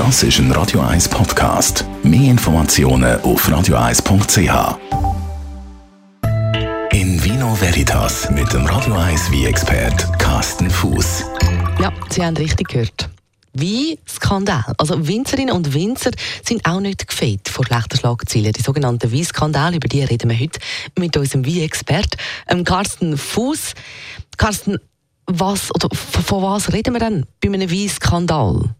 Das ist ein Radio 1 Podcast. Mehr Informationen auf radio1.ch. In Vino Veritas mit dem Radio 1 wie expert Carsten Fuß. Ja, Sie haben richtig gehört. Wie Skandal. Also Winzerinnen und Winzer sind auch nicht gefeit vor schlechten Schlagzeilen. Die sogenannten Wie-Skandale, über die reden wir heute mit unserem Wie-Expert, ähm, Carsten Fuß. Carsten, was, oder von was reden wir denn bei einem Wie-Skandal?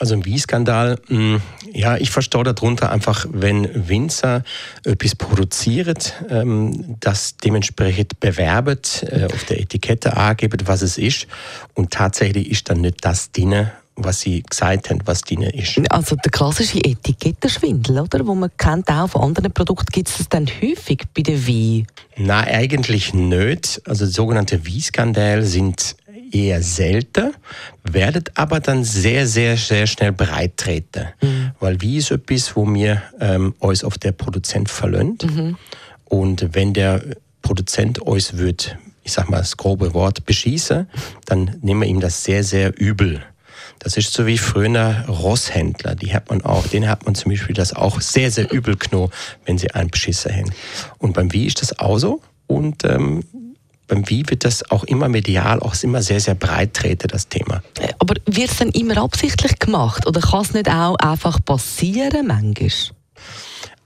Also ein Wie-Skandal, hm, ja, ich verstehe darunter einfach, wenn Winzer etwas produziert, ähm, das dementsprechend bewerbet, äh, auf der Etikette angeben, was es ist und tatsächlich ist dann nicht das drin, was sie gesagt haben, was drin ist. Also der klassische Etikettenschwindel, oder? Wo man kennt auch von anderen Produkten, gibt es das dann häufig bei den Wein? Nein, eigentlich nicht. Also sogenannte Wie-Skandale sind eher selten, werden aber dann sehr, sehr, sehr schnell breit treten. Mhm. Weil wie ist etwas, wo wir ähm, uns auf der Produzent verlöhnt. Mhm. Und wenn der Produzent uns wird, ich sag mal das grobe Wort, beschießen, dann nehmen wir ihm das sehr, sehr übel. Das ist so wie früher Rosshändler. Die hat man auch, denen hat man zum Beispiel das auch sehr, sehr übel genommen, wenn sie einen Beschissen haben. Und beim Wie ist das auch so. Und ähm, beim Wie wird das auch immer medial, auch immer sehr, sehr breit treten, das Thema. Aber wird es dann immer absichtlich gemacht oder kann es nicht auch einfach passieren manchmal?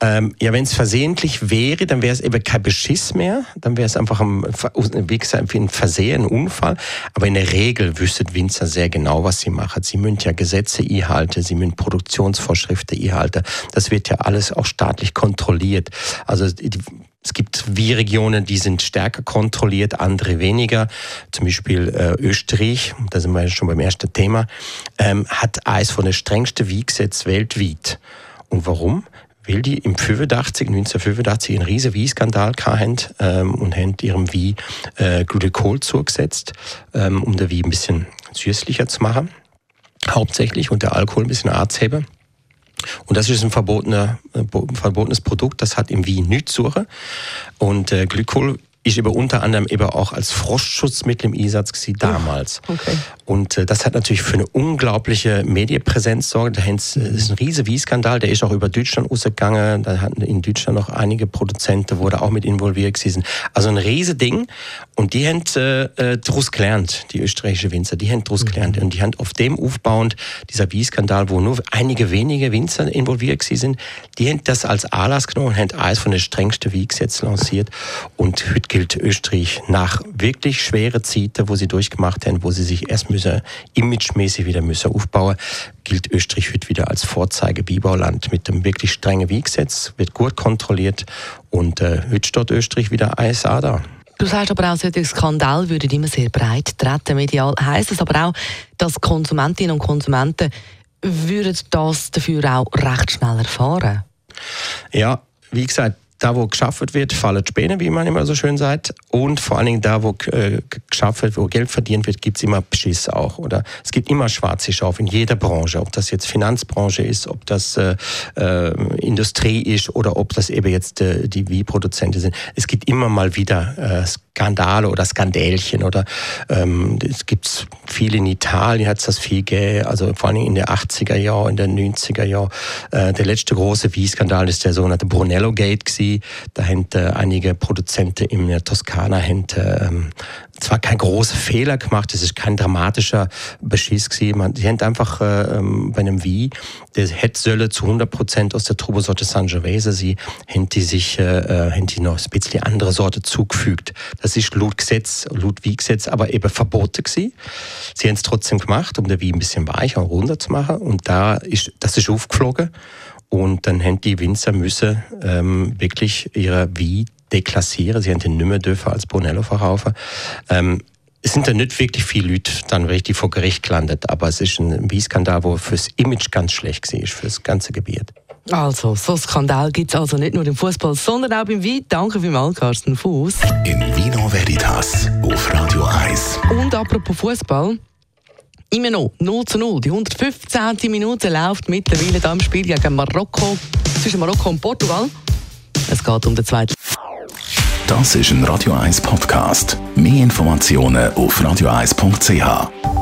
Ähm, ja, wenn es versehentlich wäre, dann wäre es eben kein Beschiss mehr. Dann wäre es einfach ein, wie gesagt, ein Versehen, ein Unfall. Aber in der Regel wüssten Winzer sehr genau, was sie machen. Sie müssen ja Gesetze einhalten, sie müssen Produktionsvorschriften einhalten. Das wird ja alles auch staatlich kontrolliert. Also die, es gibt wie Regionen, die sind stärker kontrolliert, andere weniger. Zum Beispiel äh, Österreich, da sind wir schon beim ersten Thema, ähm, hat eines von den strengsten Wiegsätzen weltweit. Und warum? weil die im 85, 1985 einen riesen Wie-Skandal hatten ähm, und haben ihrem Wie äh, Glykol zugesetzt, ähm, um der Wie ein bisschen süßlicher zu machen, hauptsächlich, und der Alkohol ein bisschen anzuheben. Und das ist ein verbotener, äh, verbotenes Produkt, das hat im Wie nichts suche. Und äh, Glykol ist aber unter anderem eben auch als Frostschutzmittel im Einsatz gewesen, damals. Okay. Und äh, das hat natürlich für eine unglaubliche Medienpräsenz sorgt. Das ist ein riesiger Wie-Skandal, der ist auch über Deutschland ausgegangen. Da hatten in Deutschland noch einige Produzenten, wurde auch mit involviert gewesen. Also ein riesiges Ding. Und die haben äh, äh, daraus gelernt, die österreichische Winzer, die haben daraus mhm. gelernt. Und die haben auf dem aufbauend, dieser Wie-Skandal, wo nur einige wenige Winzer involviert gewesen sind, die haben das als Anlass genommen und haben eines von den strengsten Wie-Gesetzen lanciert. Und heute gilt Österreich nach wirklich schweren Zeiten, wo sie durchgemacht haben, wo sie sich erst müssen, imagemäßig wieder müssen aufbauen, gilt Österreich heute wieder als Vorzeige-Bibauland mit einem wirklich strengen Wiegesetz, wird gut kontrolliert und äh, heute steht Österreich wieder ISA da. Du sagst aber auch, solche Skandal würden immer sehr breit treten medial. Heißt es aber auch, dass Konsumentinnen und Konsumenten würden das dafür auch recht schnell erfahren? Ja, wie gesagt, da, wo geschafft wird, fallen Späne, wie man immer so schön sagt. Und vor allen Dingen da, wo äh, geschafft wird, wo Geld verdient wird, gibt es immer Beschiss auch. Oder es gibt immer schwarze Schauf in jeder Branche. Ob das jetzt Finanzbranche ist, ob das äh, äh, Industrie ist oder ob das eben jetzt äh, die Wie-Produzenten sind. Es gibt immer mal wieder Skandale oder Skandälchen oder ähm, es gibt viel in Italien, hat es das viel gegeben, also vor allem in den 80er Jahren, in den 90er Jahren. Äh, der letzte große Wie-Skandal ist der sogenannte Brunello Gate gewesen. Da haben äh, einige Produzenten in der Toskana haben, äh, zwar kein großer Fehler gemacht, es ist kein dramatischer Beschiss gewesen. Man, die haben einfach äh, ähm, bei einem Wie, der hätte Sölle zu 100 Prozent aus der Trubosorte Sangiovese, sie haben die sich, äh, äh, haben die noch ein bisschen andere Sorte zugefügt. Das ist laut Gesetz, laut Wie-Gesetz, aber eben verboten gewesen. Sie haben es trotzdem gemacht, um der Wie ein bisschen weicher und runder zu machen und da ist, das ist aufgeflogen und dann haben die Winzer müssen ähm, wirklich ihre Wie deklassieren. Sie haben den nicht mehr dürfen als Brunello verkaufen. Ähm, es sind dann nicht wirklich viele Leute dann richtig vor Gericht gelandet, aber es ist ein Wie-Skandal, der fürs Image ganz schlecht war, für das ganze Gebiet. Also, so Skandal gibt es also nicht nur im Fußball, sondern auch beim Wein. Danke vielmals, Carsten Fuß. In Vino Veritas auf Radio 1. Und apropos Fußball. Immer noch 0 zu 0. Die 115. Minute läuft mittlerweile da im Spiel gegen Marokko, zwischen Marokko und Portugal. Es geht um den zweiten. Das ist ein Radio 1 Podcast. Mehr Informationen auf radio1.ch.